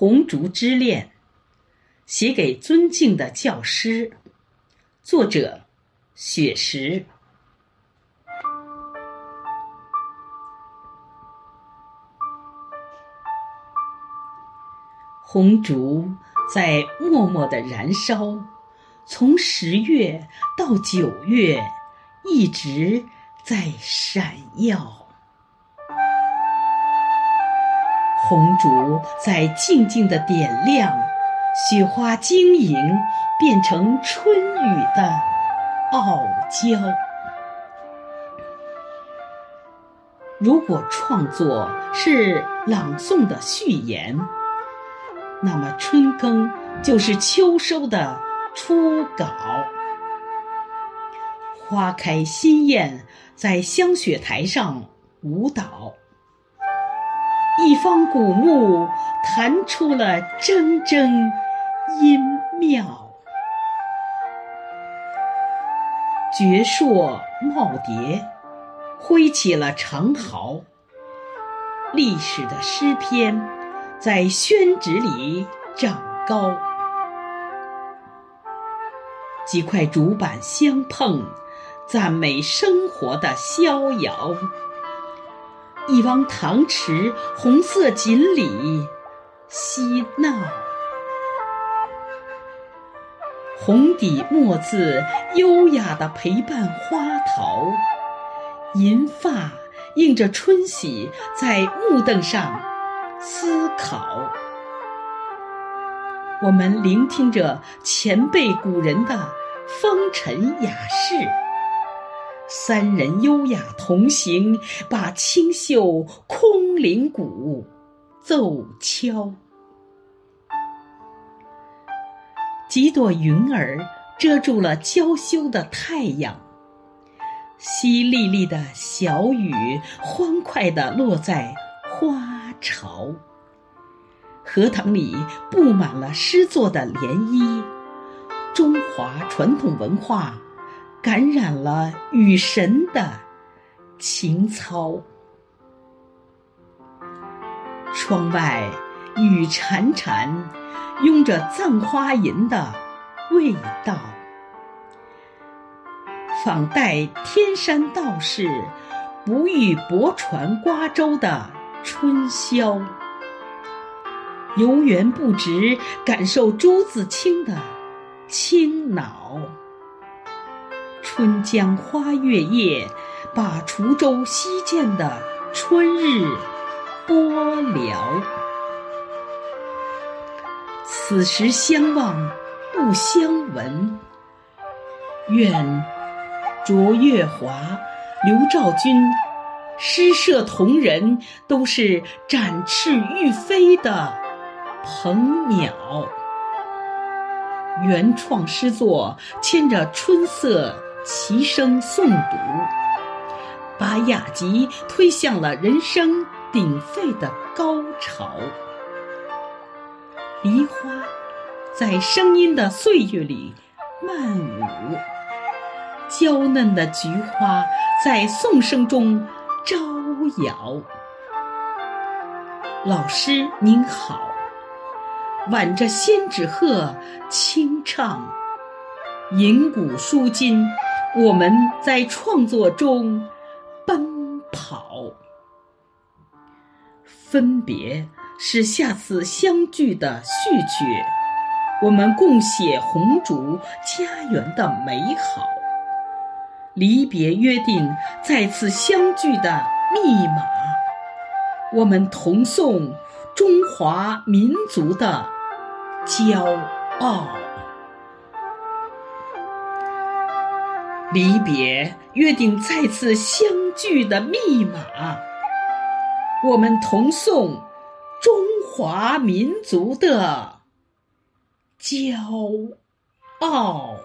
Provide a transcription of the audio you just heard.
红烛之恋》，写给尊敬的教师。作者：雪石。红烛在默默的燃烧，从十月到九月，一直在闪耀。红烛在静静的点亮，雪花晶莹，变成春雨的傲娇。如果创作是朗诵的序言，那么春耕就是秋收的初稿。花开新艳，在香雪台上舞蹈。一方古木弹出了铮铮音妙，绝硕耄耋挥起了长毫。历史的诗篇在宣纸里长高，几块竹板相碰，赞美生活的逍遥。一汪塘池，红色锦鲤嬉闹；红底墨字，优雅地陪伴花桃。银发映着春喜，在木凳上思考。我们聆听着前辈古人的风尘雅事。三人优雅同行，把清秀空灵鼓奏敲。几朵云儿遮住了娇羞的太阳，淅沥沥的小雨欢快地落在花潮。荷塘里布满了诗作的涟漪，中华传统文化。感染了雨神的情操。窗外雨潺潺，拥着葬花吟的味道，仿代天山道士不遇泊船瓜洲的春宵，游园不值，感受朱自清的清脑。春江花月夜，把滁州西涧的春日播了。此时相望不相闻，愿卓月华、刘兆军、诗社同仁都是展翅欲飞的鹏鸟。原创诗作牵着春色。齐声诵读，把雅集推向了人声鼎沸的高潮。梨花在声音的岁月里漫舞，娇嫩的菊花在颂声中招摇。老师您好，挽着仙纸鹤轻唱，吟古书今。我们在创作中奔跑，分别是下次相聚的序曲。我们共写红烛家园的美好，离别约定再次相聚的密码。我们同颂中华民族的骄傲。离别约定再次相聚的密码，我们同颂中华民族的骄傲。